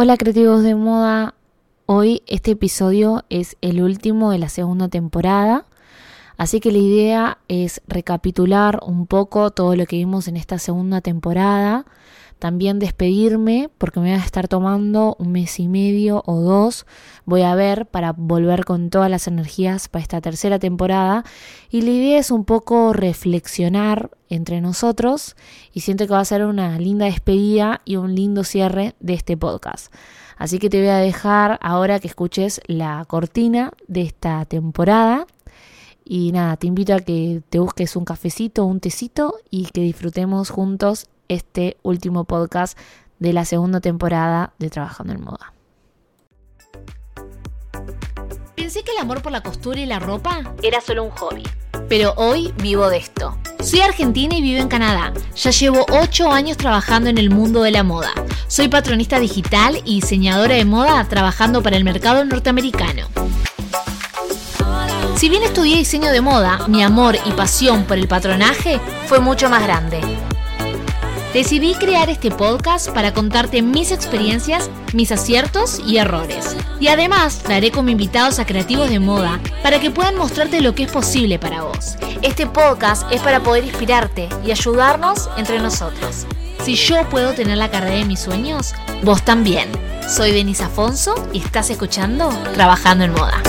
Hola creativos de moda, hoy este episodio es el último de la segunda temporada, así que la idea es recapitular un poco todo lo que vimos en esta segunda temporada, también despedirme porque me voy a estar tomando un mes y medio o dos. Voy a ver para volver con todas las energías para esta tercera temporada. Y la idea es un poco reflexionar entre nosotros y siento que va a ser una linda despedida y un lindo cierre de este podcast. Así que te voy a dejar ahora que escuches la cortina de esta temporada. Y nada, te invito a que te busques un cafecito, un tecito y que disfrutemos juntos este último podcast de la segunda temporada de Trabajando en Moda. Pensé que el amor por la costura y la ropa era solo un hobby. Pero hoy vivo de esto. Soy argentina y vivo en Canadá. Ya llevo 8 años trabajando en el mundo de la moda. Soy patronista digital y diseñadora de moda trabajando para el mercado norteamericano. Si bien estudié diseño de moda, mi amor y pasión por el patronaje fue mucho más grande. Decidí crear este podcast para contarte mis experiencias, mis aciertos y errores. Y además traeré como invitados a creativos de moda para que puedan mostrarte lo que es posible para vos. Este podcast es para poder inspirarte y ayudarnos entre nosotros. Si yo puedo tener la carrera de mis sueños, vos también. Soy Denise Afonso y estás escuchando Trabajando en Moda.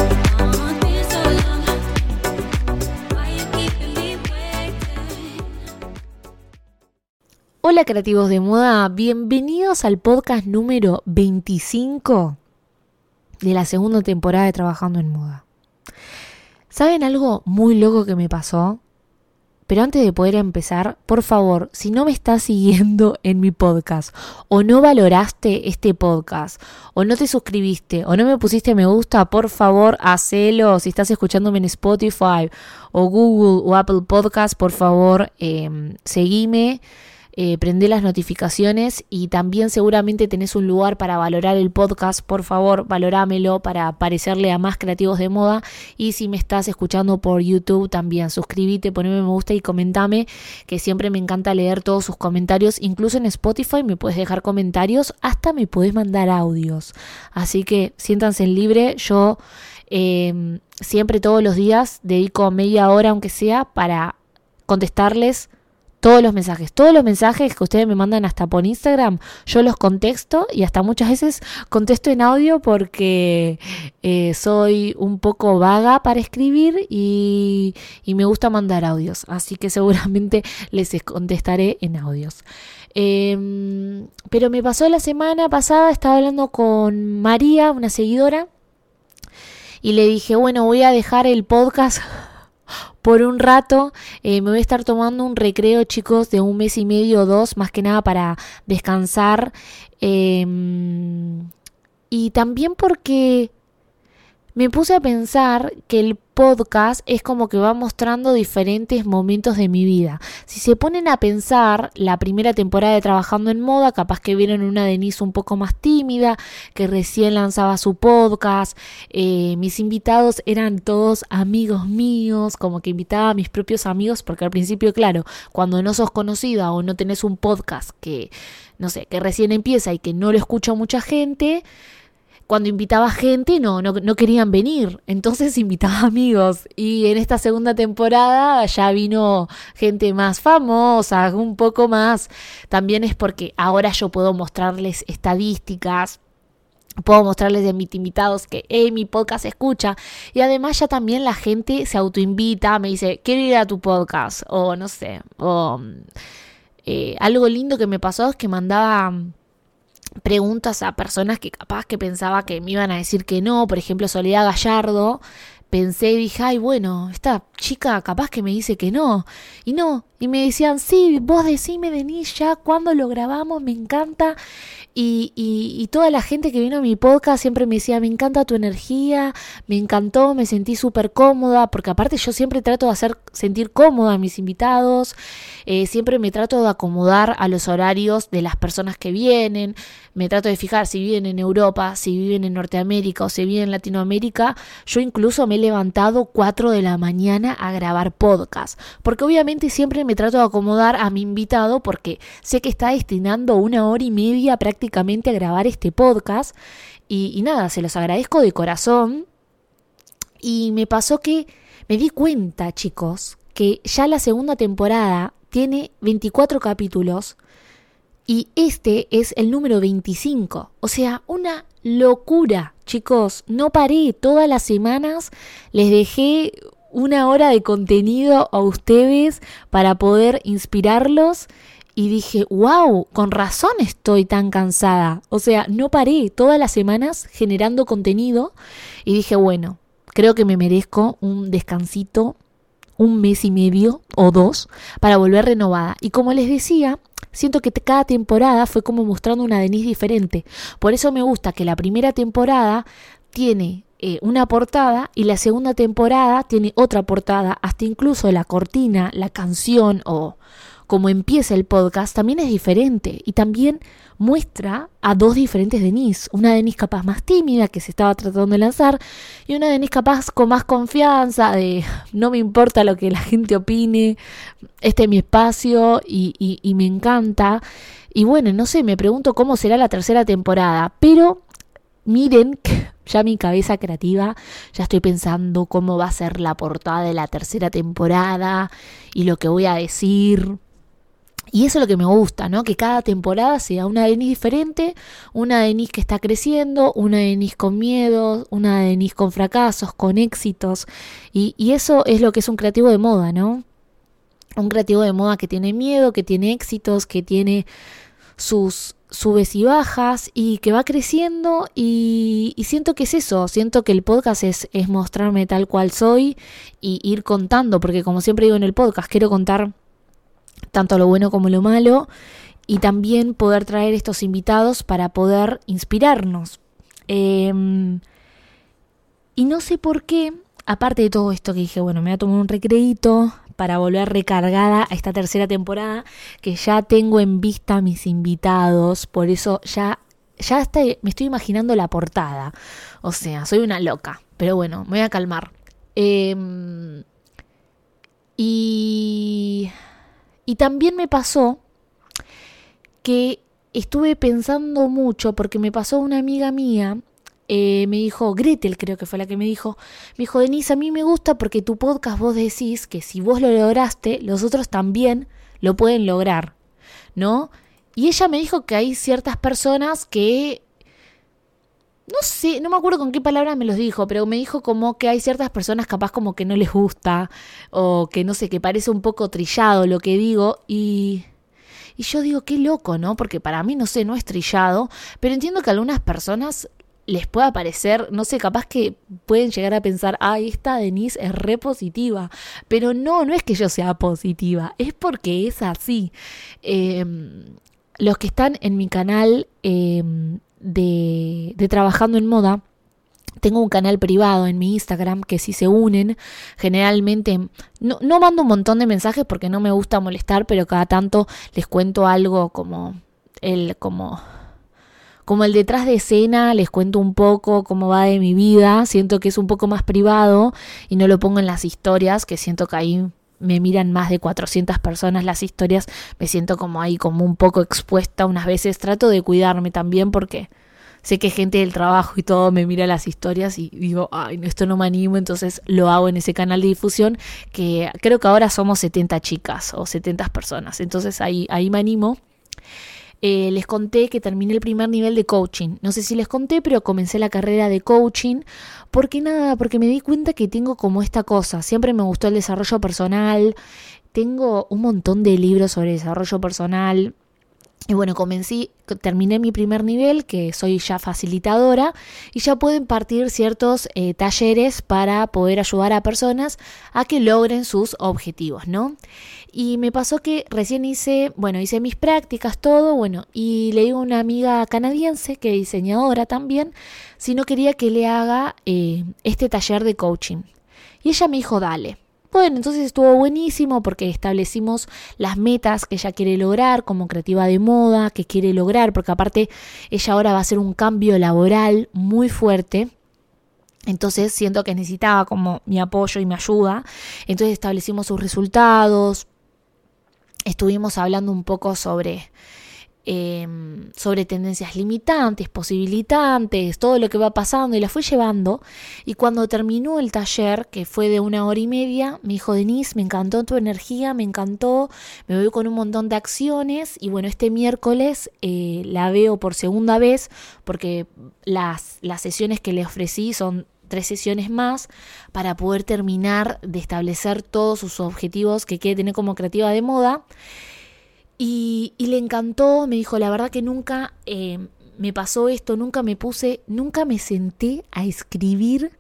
Hola creativos de moda, bienvenidos al podcast número 25 de la segunda temporada de Trabajando en Moda. ¿Saben algo muy loco que me pasó? Pero antes de poder empezar, por favor, si no me estás siguiendo en mi podcast, o no valoraste este podcast, o no te suscribiste, o no me pusiste me gusta, por favor, hacelo. Si estás escuchándome en Spotify, o Google, o Apple Podcast, por favor, eh, seguime eh, prende las notificaciones y también seguramente tenés un lugar para valorar el podcast, por favor, valorámelo para parecerle a más creativos de moda. Y si me estás escuchando por YouTube también suscríbete, poneme me gusta y comentame que siempre me encanta leer todos sus comentarios, incluso en Spotify me puedes dejar comentarios, hasta me puedes mandar audios, así que siéntanse libre, yo eh, siempre todos los días dedico media hora aunque sea para contestarles todos los mensajes, todos los mensajes que ustedes me mandan hasta por Instagram, yo los contesto y hasta muchas veces contesto en audio porque eh, soy un poco vaga para escribir y, me gusta mandar audios, así que seguramente les contestaré en audios. Em, pero me pasó la semana pasada, estaba hablando con María, una seguidora, y le dije, bueno, voy a dejar el podcast por un rato. Eh, me voy a estar tomando un recreo, chicos, de un mes y medio o dos, más que nada para descansar. Em, y también porque me puse a pensar que el podcast es como que va mostrando diferentes momentos de mi vida. Si se ponen a pensar la primera temporada de Trabajando en Moda, capaz que vieron una Denise un poco más tímida, que recién lanzaba su podcast. Eh, mis invitados eran todos amigos míos, como que invitaba a mis propios amigos, porque al principio, claro, cuando no sos conocida o no tenés un podcast que, no sé, que recién empieza y que no lo escucha mucha gente, cuando invitaba gente no, no, querían venir, entonces invitaba amigos. Y en esta segunda temporada ya vino gente más famosa, un poco más, también es porque ahora yo puedo mostrarles estadísticas, puedo mostrarles de mis invitados que mi podcast escucha y además ya también la gente se autoinvita, me dice, quiero ir a tu podcast o no sé, o eh, algo lindo que me pasó es que mandaba preguntas a personas que capaz que pensaba que me iban a decir que no, por ejemplo Soledad Gallardo, pensé y dije, ay, bueno, esta chica capaz que me dice que no. Y no, y me decían, sí, vos decime, Denise, ya cuando lo grabamos, me encanta. Y, y, toda la gente que vino a mi podcast siempre me decía, me encanta tu energía, me encantó, me sentí súper cómoda, porque aparte yo siempre trato de hacer sentir cómoda a mis invitados, eh, siempre me trato de acomodar a los horarios de las personas que vienen, me trato de fijar si viven en Europa, si viven en Norteamérica o si viven en Latinoamérica, yo incluso me he levantado 4 de la mañana a grabar podcast, porque obviamente siempre me trato de acomodar a mi invitado porque sé que está destinando una hora y media prácticamente a grabar este podcast y, y nada, se los agradezco de corazón y me pasó que me di cuenta, chicos, que ya la segunda temporada tiene 24 capítulos y este es el número 25. O sea, una locura, chicos. No paré todas las semanas, les dejé una hora de contenido a ustedes para poder inspirarlos y dije, wow, con razón estoy tan cansada. O sea, no paré todas las semanas generando contenido y dije, bueno, creo que me merezco un descansito, un mes y medio o dos, para volver renovada. Y como les decía, siento que cada temporada fue como mostrando una Denise diferente. Por eso me gusta que la primera temporada tiene eh, una portada y la segunda temporada tiene otra portada, hasta incluso la cortina, la canción o como empieza el podcast también es diferente y también muestra a dos diferentes Denise. Una Denise capaz más tímida que se estaba tratando de lanzar y una Denise capaz con más confianza de no me importa lo que la gente opine, este es mi espacio y, y me encanta. Y bueno, no sé, me pregunto cómo será la tercera temporada, pero miren ya mi cabeza creativa, ya estoy pensando cómo va a ser la portada de la tercera temporada y lo que voy a decir. Y eso es lo que me gusta, ¿no? Que cada temporada sea una Denise diferente, una Denise que está creciendo, una Denise con miedos, una Denise con fracasos, con éxitos. Y, y eso es lo que es un creativo de moda, ¿no? Un creativo de moda que tiene miedo, que tiene éxitos, que tiene sus subes y bajas y que va creciendo y, y, siento que es eso, siento que el podcast es, es mostrarme tal cual soy y ir contando, porque como siempre digo en el podcast, quiero contar tanto lo bueno como lo malo, y también poder traer estos invitados para poder inspirarnos. Em, y no sé por qué, aparte de todo esto que dije, bueno, me voy a tomar un recreito para volver recargada a esta tercera temporada, que ya tengo en vista mis invitados, por eso ya, ya me estoy imaginando la portada. O sea, soy una loca, pero bueno, me voy a calmar. Eh, y y también me pasó que estuve pensando mucho porque me pasó una amiga mía, eh, me dijo, Gretel creo que fue la que me dijo, me dijo, Denise, a mí me gusta porque tu podcast vos decís que si vos lo lograste, los otros también lo pueden lograr, ¿no? Y ella me dijo que hay ciertas personas que no sé, no me acuerdo con qué palabras me los dijo, pero me dijo como que hay ciertas personas capaz como que no les gusta o que no sé, que parece un poco trillado lo que digo y... Y yo digo, qué loco, ¿no? Porque para mí, no sé, no es trillado, pero entiendo que a algunas personas les pueda parecer, no sé, capaz que pueden llegar a pensar, ay, esta Denise es re positiva. Pero no, no es que yo sea positiva, es porque es así. Em, los que están en mi canal eh, de, de trabajando en moda, tengo un canal privado en mi Instagram que si se unen, generalmente no, no, mando un montón de mensajes porque no me gusta molestar, pero cada tanto les cuento algo como el como como el detrás de escena, les cuento un poco cómo va de mi vida, siento que es un poco más privado y no lo pongo en las historias, que siento que ahí me miran más de 400 personas las historias, me siento como ahí como un poco expuesta unas veces, trato de cuidarme también porque sé que gente del trabajo y todo me mira las historias y digo, ay, esto no me animo, entonces lo hago en ese canal de difusión que creo que ahora somos 70 chicas o 70 personas, entonces ahí, ahí me animo. Eh, les conté que terminé el primer nivel de coaching. No sé si les conté, pero comencé la carrera de coaching. Porque nada, porque me di cuenta que tengo como esta cosa. Siempre me gustó el desarrollo personal. Tengo un montón de libros sobre desarrollo personal. Y bueno, comencé, terminé mi primer nivel, que soy ya facilitadora, y ya puedo impartir ciertos eh, talleres para poder ayudar a personas a que logren sus objetivos, ¿no? Y me pasó que recién hice, bueno, hice mis prácticas, todo, bueno, y le digo a una amiga canadiense, que es diseñadora también, si no quería que le haga eh, este taller de coaching. Y ella me dijo, dale. Bueno, entonces estuvo buenísimo porque establecimos las metas que ella quiere lograr como creativa de moda, que quiere lograr, porque aparte ella ahora va a hacer un cambio laboral muy fuerte. Entonces siento que necesitaba como mi apoyo y mi ayuda. Entonces establecimos sus resultados. Estuvimos hablando un poco sobre Em, sobre tendencias limitantes, posibilitantes, todo lo que va pasando y la fue llevando. Y cuando terminó el taller, que fue de una hora y media, me dijo, Denise, me encantó tu energía, me encantó, me voy con un montón de acciones y bueno, este miércoles eh, la veo por segunda vez porque las, las sesiones que le ofrecí son tres sesiones más para poder terminar de establecer todos sus objetivos que quiere tener como creativa de moda. Y, le encantó, me dijo, la verdad que nunca eh, me pasó esto, nunca me puse, nunca me senté a escribir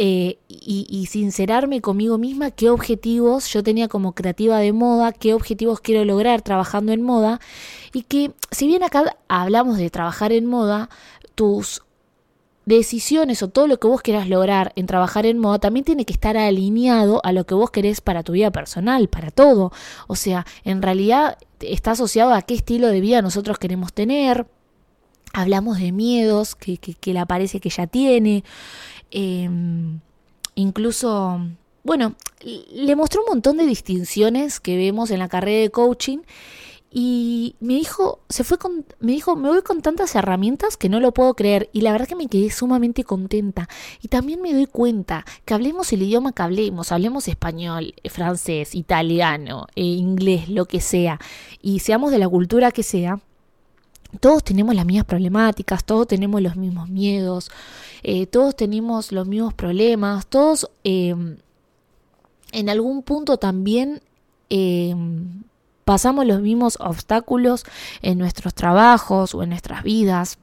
eh, y, y, sincerarme conmigo misma qué objetivos yo tenía como creativa de moda, qué objetivos quiero lograr trabajando en moda y que si bien acá hablamos de trabajar en moda, tus decisiones o todo lo que vos quieras lograr en trabajar en moda también tiene que estar alineado a lo que vos querés para tu vida personal, para todo. O sea, en realidad está asociado a qué estilo de vida nosotros queremos tener. Hablamos de miedos que, que, le parece que ya tiene. Em, incluso, bueno, le mostró un montón de distinciones que vemos en la carrera de coaching y me dijo, se fue con, me dijo, me voy con tantas herramientas que no lo puedo creer. Y la verdad que me quedé sumamente contenta. Y también me doy cuenta que hablemos el idioma que hablemos, hablemos español, eh, francés, italiano, eh, inglés, lo que sea, y seamos de la cultura que sea, todos tenemos las mismas problemáticas, todos tenemos los mismos miedos, eh, todos tenemos los mismos problemas, todos em, en algún punto también em, pasamos los mismos obstáculos en nuestros trabajos o en nuestras vidas.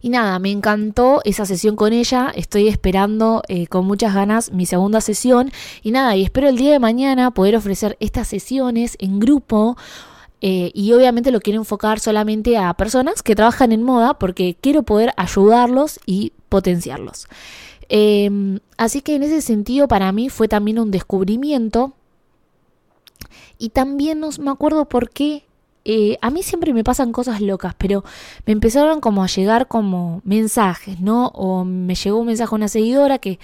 Y nada, me encantó esa sesión con ella. Estoy esperando eh, con muchas ganas mi segunda sesión. Y nada, y espero el día de mañana poder ofrecer estas sesiones en grupo. Eh, y obviamente lo quiero enfocar solamente a personas que trabajan en moda porque quiero poder ayudarlos y potenciarlos. Em, así que en ese sentido para mí fue también un descubrimiento y también no me acuerdo por qué. Eh, a mí siempre me pasan cosas locas, pero me empezaron como a llegar como mensajes, ¿no? O me llegó un mensaje a una seguidora que,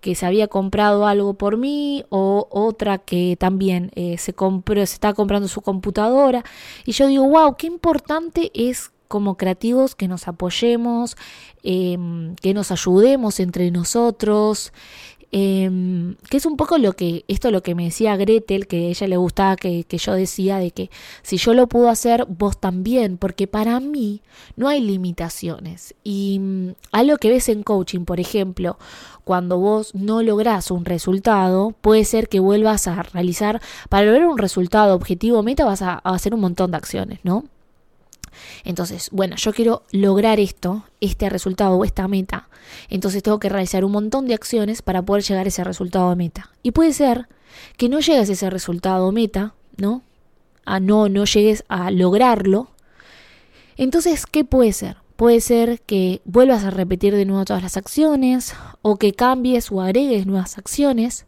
que se había comprado algo por mí, o otra que también eh, se compró, se está comprando su computadora. Y yo digo, wow, qué importante es como creativos que nos apoyemos, em, que nos ayudemos entre nosotros. Em, que es un poco lo que, esto lo que me decía Gretel, que a ella le gustaba que, que yo decía de que si yo lo puedo hacer, vos también, porque para mí no hay limitaciones. Y mm, algo que ves en coaching, por ejemplo, cuando vos no lográs un resultado, puede ser que vuelvas a realizar, para lograr un resultado objetivo, meta, vas a hacer un montón de acciones, ¿no? Entonces, bueno, yo quiero lograr esto, este resultado o esta meta. Entonces tengo que realizar un montón de acciones para poder llegar a ese resultado de meta. Y puede ser que no llegues a ese resultado o meta, ¿no? A no, no llegues a lograrlo. Entonces, ¿qué puede ser? Puede ser que vuelvas a repetir de nuevo todas las acciones o que cambies o agregues nuevas acciones.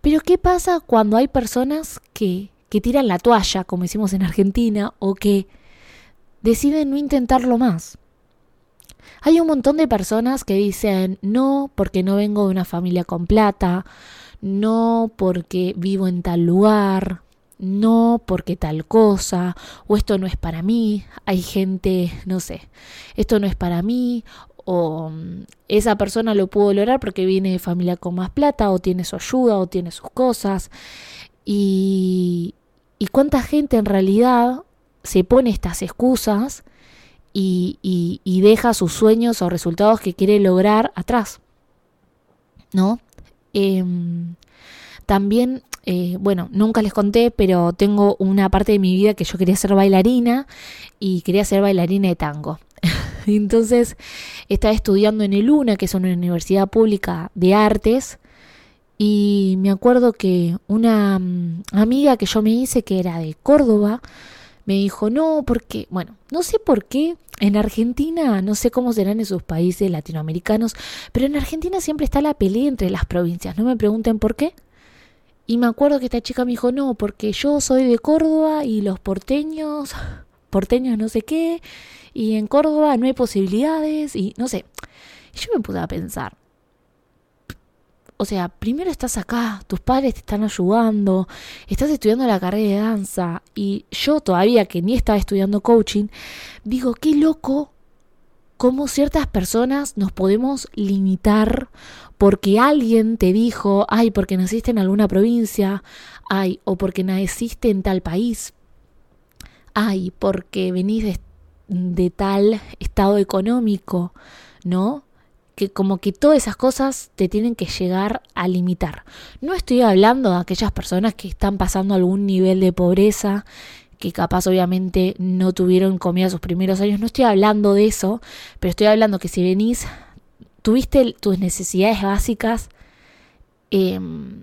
Pero ¿qué pasa cuando hay personas que, que tiran la toalla, como decimos en Argentina, o que deciden no intentarlo más. Hay un montón de personas que dicen no porque no vengo de una familia con plata, no porque vivo en tal lugar, no porque tal cosa, o esto no es para mí. Hay gente, no sé, esto no es para mí, o mm, esa persona lo pudo lograr porque viene de familia con más plata, o tiene su ayuda, o tiene sus cosas. Y, y cuánta gente en realidad se pone estas excusas y, y, deja sus sueños o resultados que quiere lograr atrás. ¿No? Em, también, eh, bueno, nunca les conté, pero tengo una parte de mi vida que yo quería ser bailarina y quería ser bailarina de tango. Entonces estaba estudiando en el UNA, que es una universidad pública de artes, y me acuerdo que una mm, amiga que yo me hice, que era de Córdoba, me dijo, no, porque, bueno, no sé por qué en Argentina, no sé cómo serán en sus países latinoamericanos, pero en Argentina siempre está la pelea entre las provincias, no me pregunten por qué. Y me acuerdo que esta chica me dijo, no, porque yo soy de Córdoba y los porteños, porteños no sé qué, y en Córdoba no hay posibilidades, y no sé. Y yo me pude a pensar, o sea, primero estás acá, tus padres te están ayudando, estás estudiando la carrera de danza y yo todavía que ni estaba estudiando coaching, digo, qué loco cómo ciertas personas nos podemos limitar porque alguien te dijo, ay, porque naciste en alguna provincia, ay, o porque naciste en tal país, ay, porque venís de, de tal estado económico, ¿no? Como que todas esas cosas te tienen que llegar a limitar. No estoy hablando de aquellas personas que están pasando algún nivel de pobreza, que capaz obviamente no tuvieron comida sus primeros años, no estoy hablando de eso, pero estoy hablando que si venís, tuviste tus necesidades básicas, em,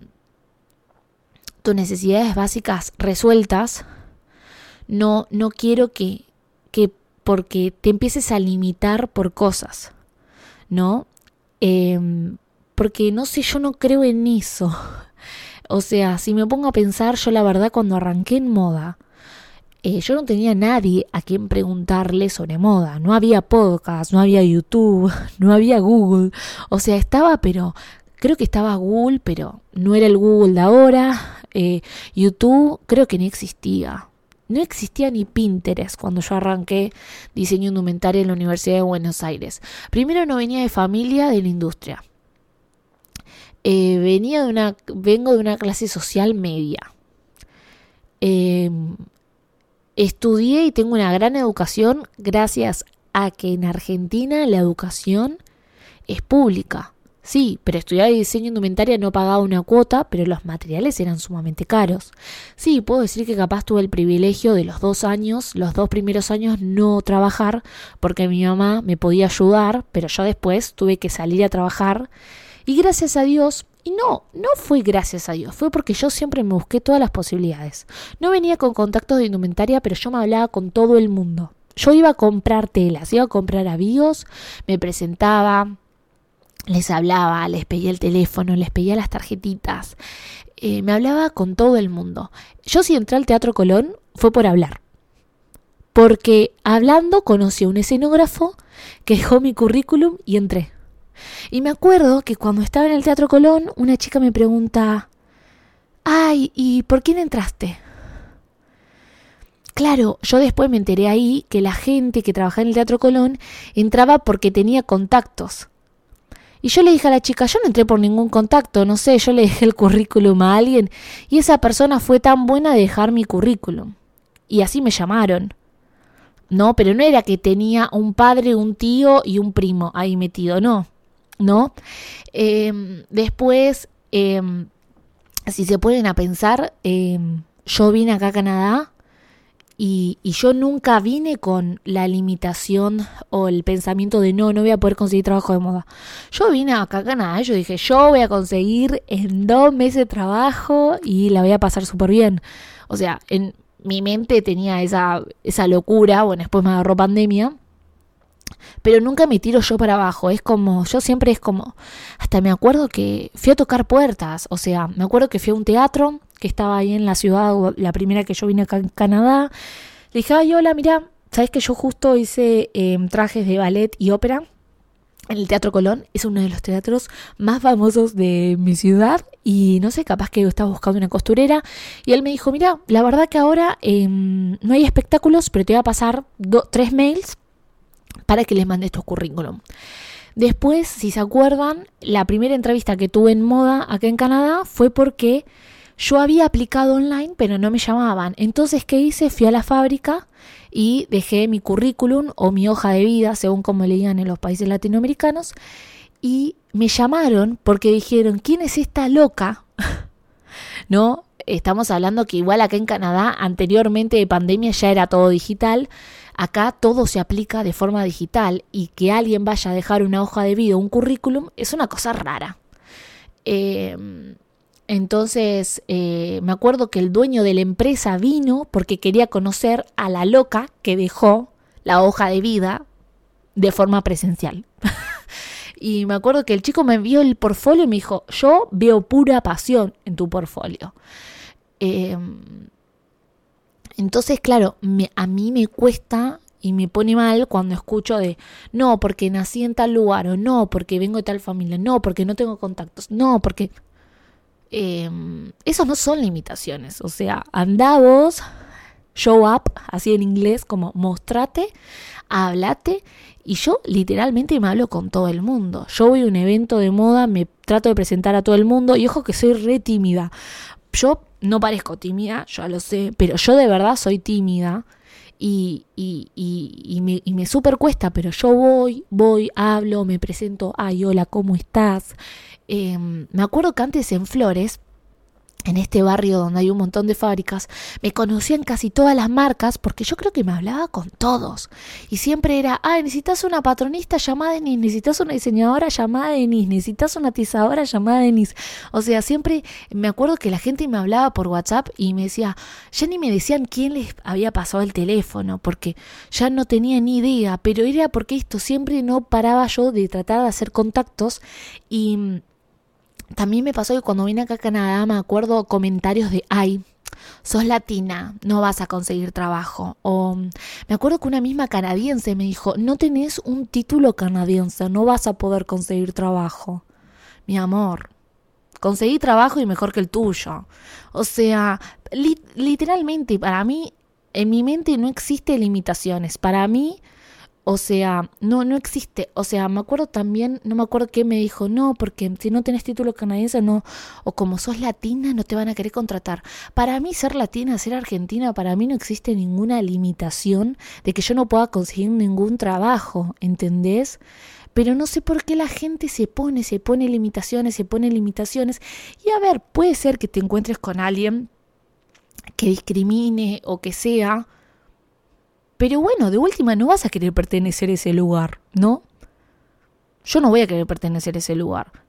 tus necesidades básicas resueltas, no, no quiero que, que porque te empieces a limitar por cosas. ¿no? Em, porque no sé, yo no creo en eso. O sea, si me pongo a pensar, yo la verdad cuando arranqué en moda, eh, yo no tenía nadie a quien preguntarle sobre moda. No había podcast, no había YouTube, no había Google. O sea, estaba, pero creo que estaba Google, pero no era el Google de ahora. Eh, YouTube creo que ni existía. No existía ni Pinterest cuando yo arranqué diseño indumentario en la Universidad de Buenos Aires. Primero no venía de familia de la industria. Eh, venía de una, vengo de una clase social media. Em, estudié y tengo una gran educación gracias a que en Argentina la educación es pública. Sí, pero estudiar diseño indumentaria no pagaba una cuota, pero los materiales eran sumamente caros. Sí, puedo decir que capaz tuve el privilegio de los dos años, los dos primeros años no trabajar, porque mi mamá me podía ayudar, pero yo después tuve que salir a trabajar. Y gracias a Dios, y no, no fue gracias a Dios, fue porque yo siempre me busqué todas las posibilidades. No venía con contactos de indumentaria, pero yo me hablaba con todo el mundo. Yo iba a comprar telas, iba a comprar avíos, me presentaba, les hablaba, les pedía el teléfono, les pedía las tarjetitas, eh, me hablaba con todo el mundo. Yo si entré al Teatro Colón fue por hablar, porque hablando conocí a un escenógrafo que dejó mi currículum y entré. Y me acuerdo que cuando estaba en el Teatro Colón, una chica me pregunta, ay, ¿y por quién entraste? Claro, yo después me enteré ahí que la gente que trabajaba en el Teatro Colón entraba porque tenía contactos. Y yo le dije a la chica, yo no entré por ningún contacto, no sé, yo le dejé el currículum a alguien y esa persona fue tan buena de dejar mi currículum. Y así me llamaron. No, pero no era que tenía un padre, un tío y un primo ahí metido, no. ¿No? Em, después, em, si se ponen a pensar, em, yo vine acá a Canadá y, yo nunca vine con la limitación o el pensamiento de no, no voy a poder conseguir trabajo de moda. Yo vine acá a Canadá, yo dije, yo voy a conseguir en dos meses trabajo y la voy a pasar súper bien. O sea, en mi mente tenía esa, esa locura, bueno, después me agarró pandemia. Pero nunca me tiro yo para abajo, es como, yo siempre es como, hasta me acuerdo que fui a tocar puertas, o sea, me acuerdo que fui a un teatro, que estaba ahí en la ciudad, la primera que yo vine acá en Canadá. Le dije, ay, hola, mira, ¿sabes que yo justo hice em, trajes de ballet y ópera? En el Teatro Colón es uno de los teatros más famosos de mi ciudad y no sé, capaz que estaba buscando una costurera y él me dijo, mira, la verdad que ahora em, no hay espectáculos, pero te voy a pasar tres mails para que les mandes tu currículum. Después, si se acuerdan, la primera entrevista que tuve en moda acá en Canadá fue porque yo había aplicado online, pero no me llamaban. Entonces, ¿qué hice? Fui a la fábrica y dejé mi currículum o mi hoja de vida, según como le digan en los países latinoamericanos, y me llamaron porque dijeron, ¿quién es esta loca? ¿No? Estamos hablando que igual acá en Canadá, anteriormente de pandemia ya era todo digital. Acá todo se aplica de forma digital y que alguien vaya a dejar una hoja de vida un currículum es una cosa rara. Eh, Entonces, eh, me acuerdo que el dueño de la empresa vino porque quería conocer a la loca que dejó la hoja de vida de forma presencial. y me acuerdo que el chico me envió el portfolio y me dijo, yo veo pura pasión en tu portfolio. Em, entonces, claro, a mí me cuesta y me pone mal cuando escucho de no, porque nací en tal lugar, o no, porque vengo de tal familia, no, porque no tengo contactos, no, porque... Eh, esos no son limitaciones, o sea, anda vos, show up, así en inglés, como mostrate, hablate, y yo literalmente me hablo con todo el mundo. Yo voy a un evento de moda, me trato de presentar a todo el mundo, y ojo que soy re tímida. Yo no parezco tímida, ya lo sé, pero yo de verdad soy tímida y, y, y, me, y me super cuesta, pero yo voy, voy, hablo, me presento, ay, hola, ¿cómo estás? Em, me acuerdo que antes en Flores en este barrio donde hay un montón de fábricas, me conocían casi todas las marcas porque yo creo que me hablaba con todos. Y siempre era, ah, necesitas una patronista llamada Denise, necesitas una diseñadora llamada Denise, necesitas una atizadora llamada Denise. O sea, siempre me acuerdo que la gente me hablaba por WhatsApp y me decía, ya ni me decían quién les había pasado el teléfono, porque ya no tenía ni idea, pero era porque esto siempre no paraba yo de tratar de hacer contactos y también me pasó que cuando vine acá a Canadá me acuerdo comentarios de, ay, sos latina, no vas a conseguir trabajo. O me acuerdo que una misma canadiense me dijo, no tenés un título canadiense, no vas a poder conseguir trabajo. Mi amor, conseguí trabajo y mejor que el tuyo. O sea, literalmente, para mí, en mi mente no existe limitaciones. Para mí, o sea, no, no existe. O sea, me acuerdo también, no me acuerdo qué me dijo, no, porque si no tenés título canadiense, no, o como sos latina, no te van a querer contratar. Para mí, ser latina, ser argentina, para mí no existe ninguna limitación de que yo no pueda conseguir ningún trabajo, ¿entendés? Pero no sé por qué la gente se pone, se pone limitaciones, se pone limitaciones. Y a ver, puede ser que te encuentres con alguien que discrimine o que sea, pero bueno, de última no vas a querer pertenecer a ese lugar, ¿no? Yo no voy a querer pertenecer a ese lugar.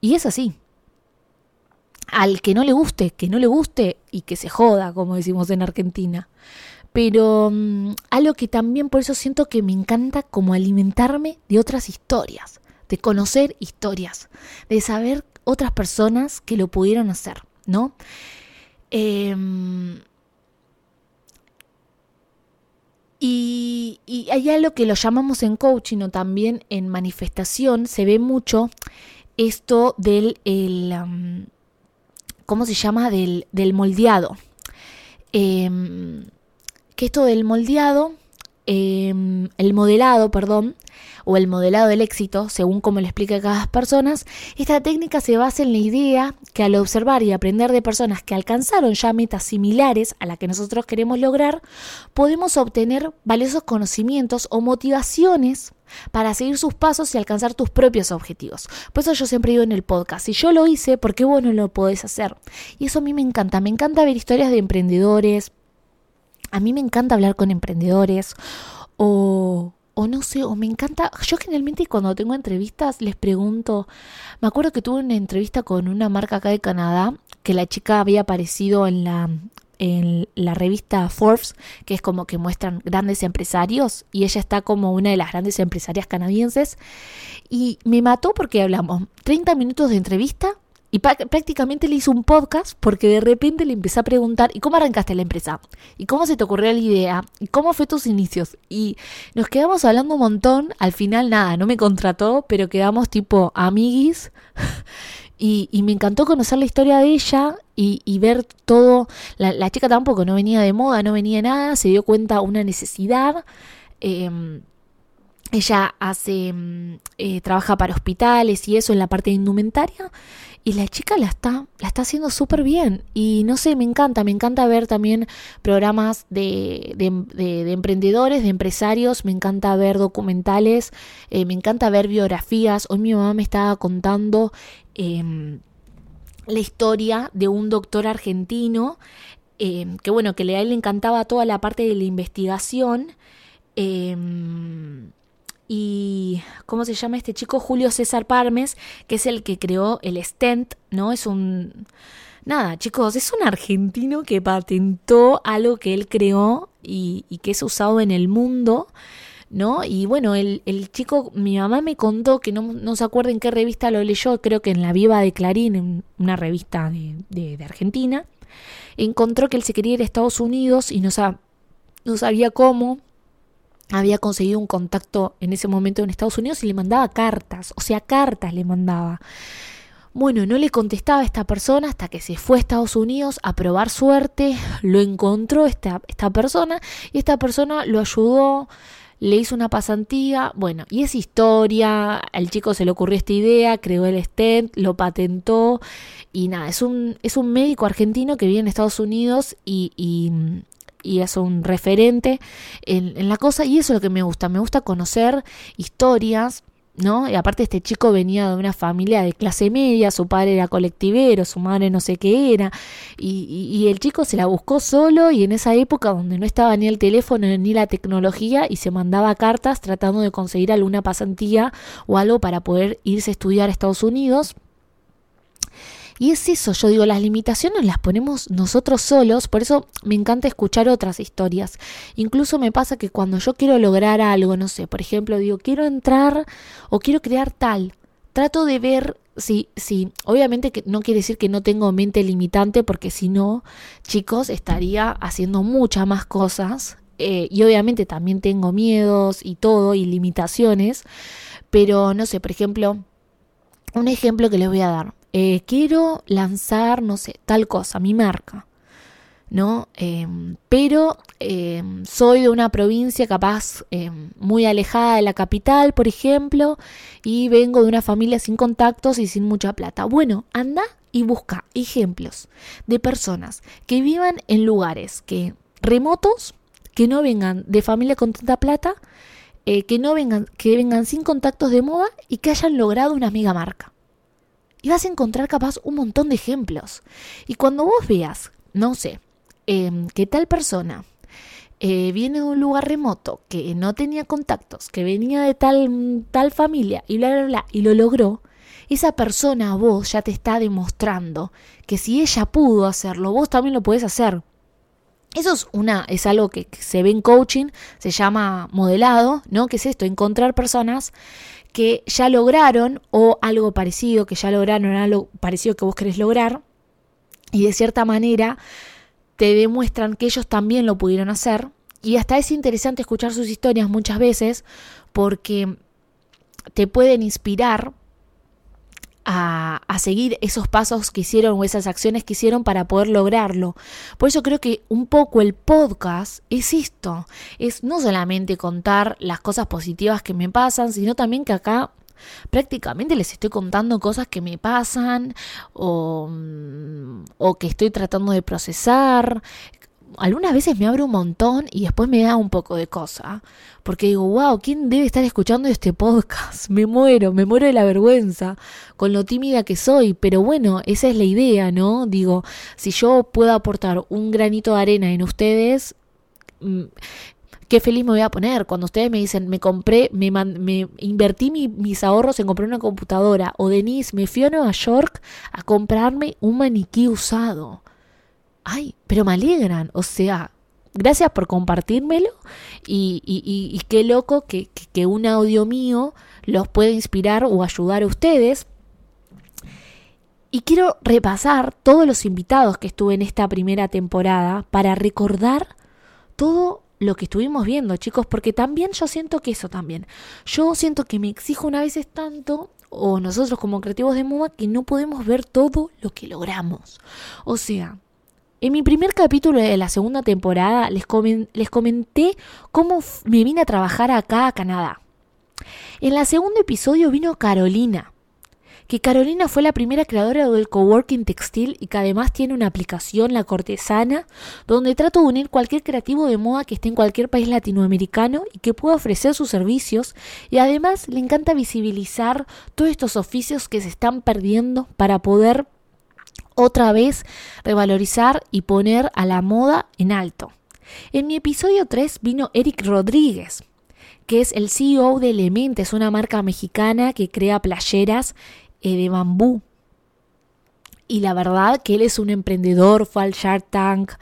Y es así. Al que no le guste, que no le guste y que se joda, como decimos en Argentina. Pero um, algo que también por eso siento que me encanta como alimentarme de otras historias, de conocer historias, de saber otras personas que lo pudieron hacer, ¿no? Eh, Y, hay algo que lo llamamos en coaching o también en manifestación, se ve mucho esto del, el, ¿cómo se llama? Del, del moldeado. Em, que esto del moldeado, em, el modelado, perdón, o el modelado del éxito, según como le explica cada persona, esta técnica se basa en la idea que al observar y aprender de personas que alcanzaron ya metas similares a la que nosotros queremos lograr, podemos obtener valiosos conocimientos o motivaciones para seguir sus pasos y alcanzar tus propios objetivos. Por eso yo siempre digo en el podcast, si yo lo hice, ¿por qué vos no lo podés hacer? Y eso a mí me encanta, me encanta ver historias de emprendedores, a mí me encanta hablar con emprendedores o o no sé, o me encanta, yo generalmente cuando tengo entrevistas les pregunto, me acuerdo que tuve una entrevista con una marca acá de Canadá, que la chica había aparecido en la en la revista Forbes, que es como que muestran grandes empresarios, y ella está como una de las grandes empresarias canadienses, y me mató porque hablamos 30 minutos de entrevista y prácticamente le hizo un podcast porque de repente le empecé a preguntar, ¿y cómo arrancaste la empresa? ¿Y cómo se te ocurrió la idea? ¿Y cómo fue tus inicios? Y nos quedamos hablando un montón, al final nada, no me contrató, pero quedamos tipo amiguis. Y, y me encantó conocer la historia de ella y, y ver todo. La, chica tampoco no venía de moda, no venía nada, se dio cuenta una necesidad. Eh, ella hace, mm, eh, trabaja para hospitales y eso en la parte de indumentaria. Y la chica la está, la está haciendo súper bien. Y no sé, me encanta, me encanta ver también programas de, de, emprendedores, de empresarios, me encanta ver documentales, eh, me encanta ver biografías. Hoy mi mamá me estaba contando em, la historia de un doctor argentino, em, que bueno, que a él le encantaba toda la parte de la investigación. Y ¿cómo se llama este chico? Julio César Parmes, que es el que creó el stent, ¿no? Es un... Nada, chicos, es un argentino que patentó algo que él creó y, que es usado en el mundo. ¿no? Y bueno, el, chico, mi mamá me contó que no, se acuerda en qué revista lo leyó, creo que en la Viva de Clarín, una revista de, de, de Argentina, encontró que él se quería ir a Estados Unidos y no sabía cómo, había conseguido un contacto en ese momento en Estados Unidos y le mandaba cartas, o sea, cartas le mandaba. Bueno, no le contestaba a esta persona hasta que se fue a Estados Unidos a probar suerte, lo encontró esta, esta persona y esta persona lo ayudó, le hizo una pasantía, bueno, y es historia, al chico se le ocurrió esta idea, creó el stent, lo patentó y nada, es un, es un médico argentino que vive en Estados Unidos y, y, y es un referente en, la cosa y eso es lo que me gusta, me gusta conocer historias. ¿No? Y aparte este chico venía de una familia de clase media, su padre era colectivero, su madre no sé qué era, y, y, y el chico se la buscó solo y en esa época donde no estaba ni el teléfono ni la tecnología y se mandaba cartas tratando de conseguir alguna pasantía o algo para poder irse a estudiar a Estados Unidos. Y es eso, yo digo, las limitaciones las ponemos nosotros solos, por eso me encanta escuchar otras historias. Incluso me pasa que cuando yo quiero lograr algo, no sé, por ejemplo, digo, quiero entrar o quiero crear tal, trato de ver si, si, obviamente que no quiere decir que no tengo mente limitante, porque si no, chicos, estaría haciendo muchas más cosas. Eh, y obviamente también tengo miedos y todo, y limitaciones. Pero no sé, por ejemplo, un ejemplo que les voy a dar eh, quiero lanzar, no sé, tal cosa, mi marca, ¿no? Eh, pero eh, soy de una provincia capaz muy alejada de la capital, por ejemplo, y vengo de una familia sin contactos y sin mucha plata. Bueno, anda y busca ejemplos de personas que vivan en lugares que remotos, que no vengan de familia con tanta plata, que no vengan, que vengan sin contactos de moda y que hayan logrado una amiga marca. Y vas a encontrar capaz un montón de ejemplos. Y cuando vos veas, no sé, eh, que tal persona eh, viene de un lugar remoto, que no tenía contactos, que venía de tal, tal familia y bla, bla, bla, y lo logró, esa persona a vos ya te está demostrando que si ella pudo hacerlo, vos también lo podés hacer. Eso es una, es algo que se ve en coaching, se llama modelado, ¿no? Que es esto, encontrar personas que ya lograron o algo parecido, que ya lograron algo parecido que vos querés lograr y de cierta manera te demuestran que ellos también lo pudieron hacer. Y hasta es interesante escuchar sus historias muchas veces porque te pueden inspirar a, seguir esos pasos que hicieron o esas acciones que hicieron para poder lograrlo. Por eso creo que un poco el podcast es esto, es no solamente contar las cosas positivas que me pasan, sino también que acá prácticamente les estoy contando cosas que me pasan o, o que estoy tratando de procesar, algunas veces me abro un montón y después me da un poco de cosa. Porque digo, wow, ¿quién debe estar escuchando este podcast? Me muero, me muero de la vergüenza con lo tímida que soy. Pero bueno, esa es la idea, ¿no? Digo, si yo puedo aportar un granito de arena en ustedes, mm, qué feliz me voy a poner cuando ustedes me dicen, me compré, me, invertí mi, mis ahorros en comprar una computadora. O Denise, me fui a Nueva York a comprarme un maniquí usado ay, pero me alegran, o sea, gracias por compartírmelo y, y, y, qué loco que, que, que, un audio mío los puede inspirar o ayudar a ustedes. Y quiero repasar todos los invitados que estuve en esta primera temporada para recordar todo lo que estuvimos viendo, chicos, porque también yo siento que eso también. Yo siento que me exijo una vez tanto, o nosotros como creativos de moda, que no podemos ver todo lo que logramos. O sea, en mi primer capítulo de la segunda temporada les, comen les comenté cómo me vine a trabajar acá a Canadá. En el segundo episodio vino Carolina, que Carolina fue la primera creadora del coworking textil y que además tiene una aplicación, La Cortesana, donde trato de unir cualquier creativo de moda que esté en cualquier país latinoamericano y que pueda ofrecer sus servicios y además le encanta visibilizar todos estos oficios que se están perdiendo para poder otra vez revalorizar y poner a la moda en alto. En mi episodio 3 vino Eric Rodríguez, que es el CEO de Element, es una marca mexicana que crea playeras eh, de bambú. Y la verdad que él es un emprendedor, fue al Shark Tank,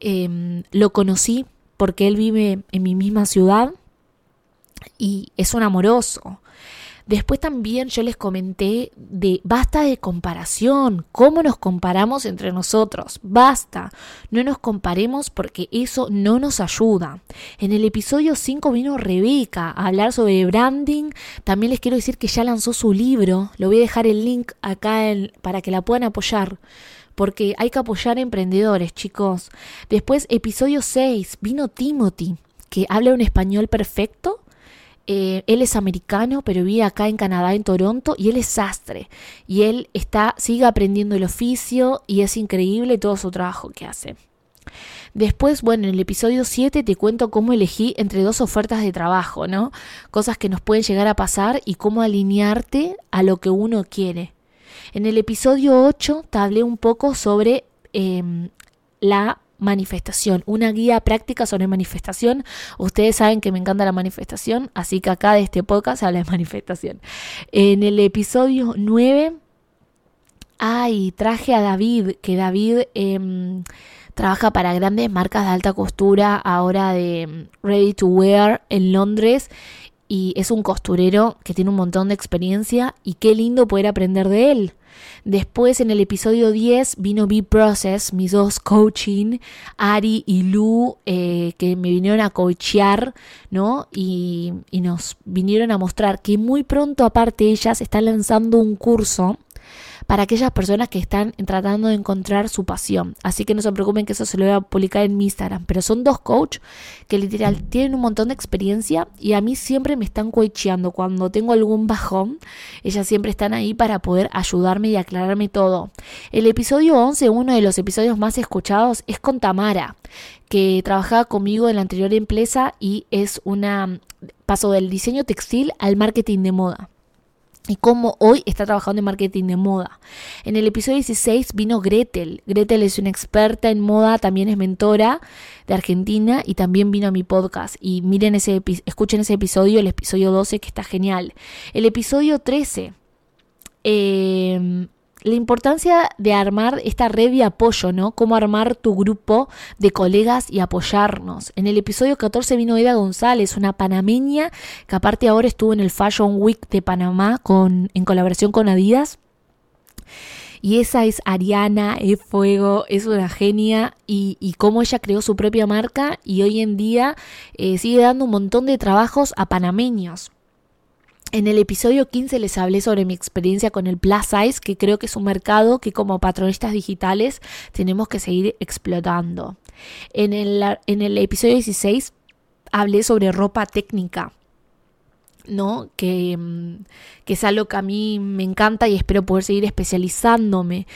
em, lo conocí porque él vive en mi misma ciudad y es un amoroso. Después también yo les comenté de basta de comparación, cómo nos comparamos entre nosotros, basta, no nos comparemos porque eso no nos ayuda. En el episodio 5 vino Rebeca a hablar sobre branding, también les quiero decir que ya lanzó su libro, lo voy a dejar el link acá para que la puedan apoyar porque hay que apoyar a emprendedores, chicos. Después, episodio 6, vino Timothy, que habla un español perfecto eh, él es americano, pero vive acá en Canadá, en Toronto, y él es sastre. Y él está, sigue aprendiendo el oficio y es increíble todo su trabajo que hace. Después, bueno, en el episodio 7 te cuento cómo elegí entre dos ofertas de trabajo, ¿no? Cosas que nos pueden llegar a pasar y cómo alinearte a lo que uno quiere. En el episodio 8 te hablé un poco sobre em, la manifestación, una guía práctica sobre manifestación. Ustedes saben que me encanta la manifestación, así que acá de este podcast se habla de manifestación. En el episodio 9, ay, traje a David, que David em, trabaja para grandes marcas de alta costura, ahora de em, Ready to Wear en Londres. Y es un costurero que tiene un montón de experiencia y qué lindo poder aprender de él. Después en el episodio 10 vino B-Process, mis dos coaching, Ari y Lu, eh, que me vinieron a coachear, ¿no? Y, y nos vinieron a mostrar que muy pronto aparte ellas están lanzando un curso para aquellas personas que están tratando de encontrar su pasión. Así que no se preocupen que eso se lo voy a publicar en mi Instagram. Pero son dos coach que literal tienen un montón de experiencia y a mí siempre me están coacheando. Cuando tengo algún bajón, ellas siempre están ahí para poder ayudarme y aclararme todo. El episodio 11, uno de los episodios más escuchados, es con Tamara que trabajaba conmigo en la anterior empresa y es una paso del diseño textil al marketing de moda y cómo hoy está trabajando en marketing de moda. En el episodio 16 vino Gretel. Gretel es una experta en moda, también es mentora de Argentina y también vino a mi podcast. Y miren ese escuchen ese episodio, el episodio 12 que está genial. El episodio 13 eh, la importancia de armar esta red de apoyo, ¿no? Cómo armar tu grupo de colegas y apoyarnos. En el episodio 14 vino Eda González, una panameña que aparte ahora estuvo en el Fashion Week de Panamá con, en colaboración con Adidas. Y esa es Ariana, es fuego, es una genia y, y cómo ella creó su propia marca y hoy en día eh, sigue dando un montón de trabajos a panameños. En el episodio 15 les hablé sobre mi experiencia con el Plus Size, que creo que es un mercado que como patronistas digitales tenemos que seguir explotando. En el, en el episodio 16 hablé sobre ropa técnica, ¿no? Que, mm, que es algo que a mí me encanta y espero poder seguir especializándome.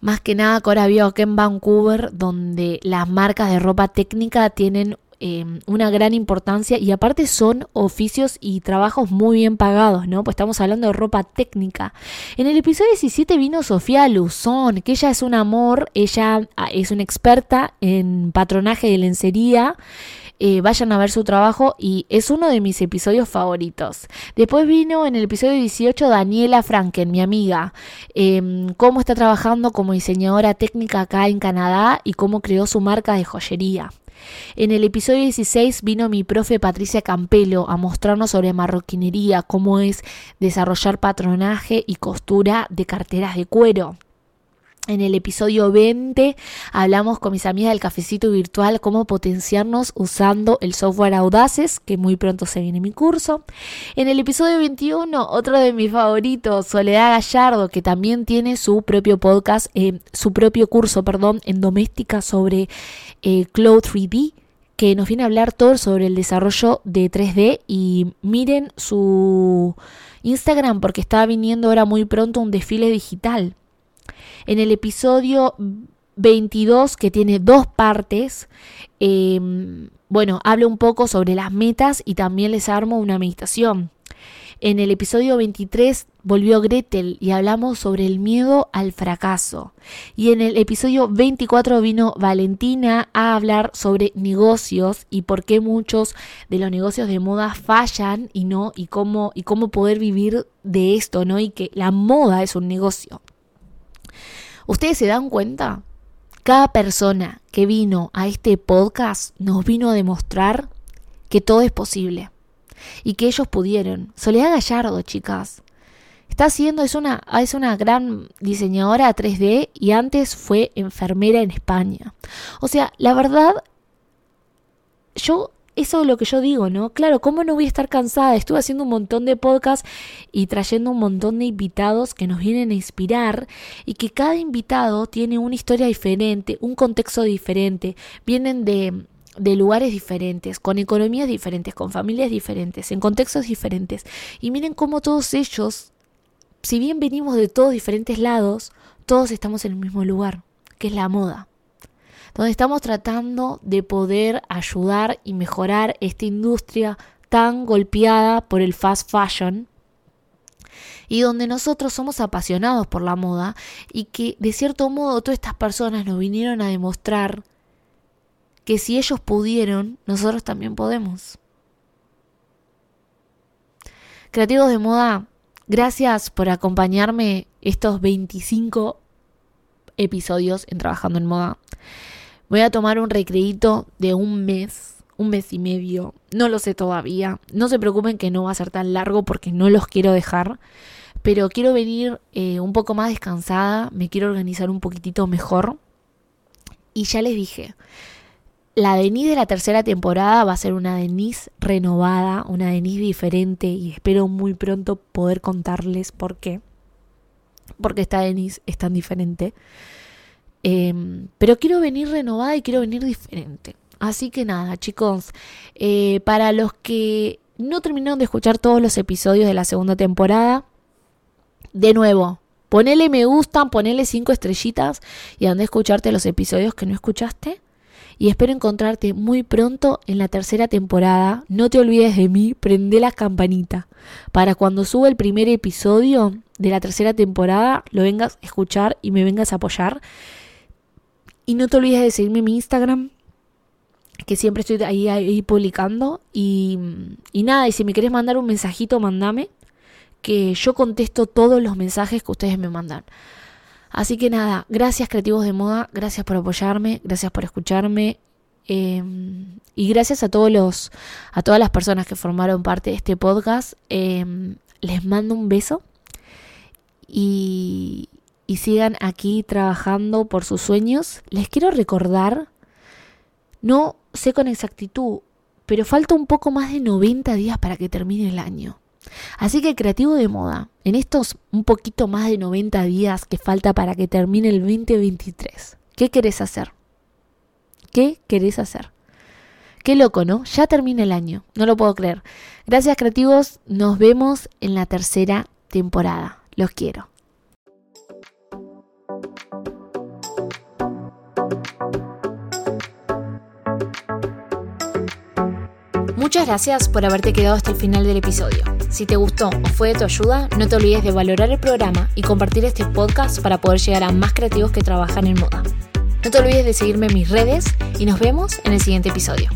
Más que nada que ahora vivo aquí en Vancouver, donde las marcas de ropa técnica tienen Em, una gran importancia y aparte son oficios y trabajos muy bien pagados, ¿no? Pues estamos hablando de ropa técnica. En el episodio 17 vino Sofía Luzón, que ella es un amor, ella ah, es una experta en patronaje de lencería. Eh, vayan a ver su trabajo y es uno de mis episodios favoritos. Después vino en el episodio 18 Daniela Franken, mi amiga, em, cómo está trabajando como diseñadora técnica acá en Canadá y cómo creó su marca de joyería. En el episodio 16 vino mi profe Patricia Campelo a mostrarnos sobre marroquinería, cómo es desarrollar patronaje y costura de carteras de cuero. En el episodio 20 hablamos con mis amigas del cafecito virtual cómo potenciarnos usando el software Audaces, que muy pronto se viene mi curso. En el episodio 21, otro de mis favoritos, Soledad Gallardo, que también tiene su propio podcast, eh, su propio curso, perdón, en doméstica sobre eh, Cloud 3D que nos viene a hablar todo sobre el desarrollo de 3D y miren su Instagram porque está viniendo ahora muy pronto un desfile digital. En el episodio 22, que tiene dos partes, em, bueno, hablo un poco sobre las metas y también les armo una meditación. En el episodio 23 volvió Gretel y hablamos sobre el miedo al fracaso. Y en el episodio 24 vino Valentina a hablar sobre negocios y por qué muchos de los negocios de moda fallan y no y cómo y cómo poder vivir de esto, ¿no? Y que la moda es un negocio. ¿Ustedes se dan cuenta? Cada persona que vino a este podcast nos vino a demostrar que todo es posible y que ellos pudieron. Soledad Gallardo, chicas. Está haciendo, es una, es una gran diseñadora 3D y antes fue enfermera en España. O sea, la verdad, yo eso es lo que yo digo, ¿no? Claro, ¿cómo no voy a estar cansada? Estuve haciendo un montón de podcasts y trayendo un montón de invitados que nos vienen a inspirar y que cada invitado tiene una historia diferente, un contexto diferente, vienen de, de lugares diferentes, con economías diferentes, con familias diferentes, en contextos diferentes. Y miren cómo todos ellos, si bien venimos de todos diferentes lados, todos estamos en el mismo lugar, que es la moda donde estamos tratando de poder ayudar y mejorar esta industria tan golpeada por el fast fashion y donde nosotros somos apasionados por la moda y que de cierto modo todas estas personas nos vinieron a demostrar que si ellos pudieron, nosotros también podemos. Creativos de moda, gracias por acompañarme estos 25 episodios en Trabajando en Moda. Voy a tomar un recreito de un mes, un mes y medio. No lo sé todavía. No se preocupen que no va a ser tan largo porque no los quiero dejar. Pero quiero venir eh, un poco más descansada. Me quiero organizar un poquitito mejor. Y ya les dije, la Denise de la tercera temporada va a ser una Denise renovada, una Denise diferente y espero muy pronto poder contarles por qué. Porque esta Denise es tan diferente. Em, pero quiero venir renovada y quiero venir diferente. Así que nada, chicos, eh, para los que no terminaron de escuchar todos los episodios de la segunda temporada, de nuevo, ponele me gustan, ponele cinco estrellitas y ande a escucharte los episodios que no escuchaste. Y espero encontrarte muy pronto en la tercera temporada. No te olvides de mí, prende la campanita. Para cuando suba el primer episodio de la tercera temporada, lo vengas a escuchar y me vengas a apoyar. Y no te olvides de seguirme en mi Instagram, que siempre estoy ahí, publicando. Y, y nada, y si me querés mandar un mensajito, mandame, que yo contesto todos los mensajes que ustedes me mandan. Así que nada, gracias creativos de moda, gracias por apoyarme, gracias por escucharme. Em, y gracias a todos los, a todas las personas que formaron parte de este podcast. Em, les mando un beso. Y, y sigan aquí trabajando por sus sueños, les quiero recordar, no sé con exactitud, pero falta un poco más de 90 días para que termine el año. Así que creativo de moda, en estos un poquito más de 90 días que falta para que termine el 2023, ¿qué querés hacer? ¿Qué querés hacer? Qué loco, ¿no? Ya termina el año, no lo puedo creer. Gracias creativos, nos vemos en la tercera temporada. Los quiero. Muchas gracias por haberte quedado hasta el final del episodio. Si te gustó o fue de tu ayuda, no te olvides de valorar el programa y compartir este podcast para poder llegar a más creativos que trabajan en moda. No te olvides de seguirme en mis redes y nos vemos en el siguiente episodio.